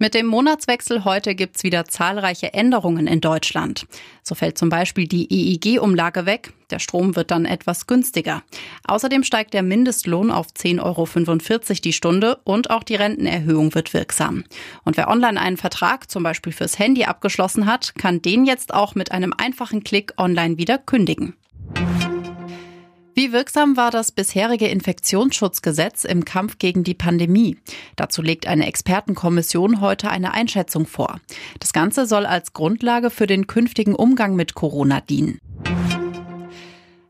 Mit dem Monatswechsel heute gibt's wieder zahlreiche Änderungen in Deutschland. So fällt zum Beispiel die EEG-Umlage weg. Der Strom wird dann etwas günstiger. Außerdem steigt der Mindestlohn auf 10,45 Euro die Stunde und auch die Rentenerhöhung wird wirksam. Und wer online einen Vertrag zum Beispiel fürs Handy abgeschlossen hat, kann den jetzt auch mit einem einfachen Klick online wieder kündigen. Wie wirksam war das bisherige Infektionsschutzgesetz im Kampf gegen die Pandemie? Dazu legt eine Expertenkommission heute eine Einschätzung vor. Das Ganze soll als Grundlage für den künftigen Umgang mit Corona dienen.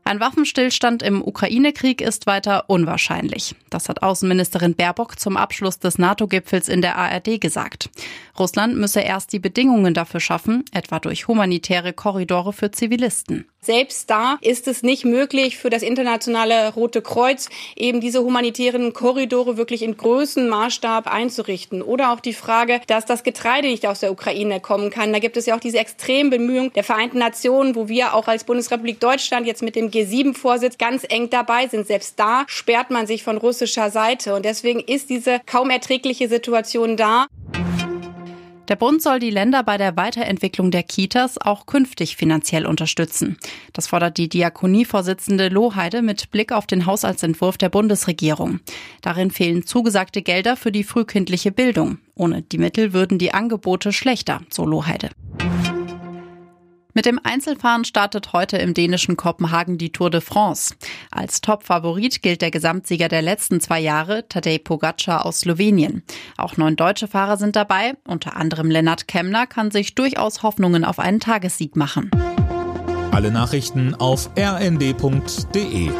Ein Waffenstillstand im Ukraine-Krieg ist weiter unwahrscheinlich. Das hat Außenministerin Baerbock zum Abschluss des NATO-Gipfels in der ARD gesagt. Russland müsse erst die Bedingungen dafür schaffen, etwa durch humanitäre Korridore für Zivilisten. Selbst da ist es nicht möglich für das internationale Rote Kreuz eben diese humanitären Korridore wirklich in größten Maßstab einzurichten. Oder auch die Frage, dass das Getreide nicht aus der Ukraine kommen kann. Da gibt es ja auch diese extremen Bemühungen der Vereinten Nationen, wo wir auch als Bundesrepublik Deutschland jetzt mit dem G7-Vorsitz ganz eng dabei sind. Selbst da sperrt man sich von russischer Seite. Und deswegen ist diese kaum erträgliche Situation da. Der Bund soll die Länder bei der Weiterentwicklung der Kitas auch künftig finanziell unterstützen. Das fordert die Diakonievorsitzende Lohheide mit Blick auf den Haushaltsentwurf der Bundesregierung. Darin fehlen zugesagte Gelder für die frühkindliche Bildung. Ohne die Mittel würden die Angebote schlechter, so Lohheide. Mit dem Einzelfahren startet heute im dänischen Kopenhagen die Tour de France. Als Top-Favorit gilt der Gesamtsieger der letzten zwei Jahre, Tadej Pogacar aus Slowenien. Auch neun deutsche Fahrer sind dabei, unter anderem Lennart Kemner kann sich durchaus Hoffnungen auf einen Tagessieg machen. Alle Nachrichten auf rnd.de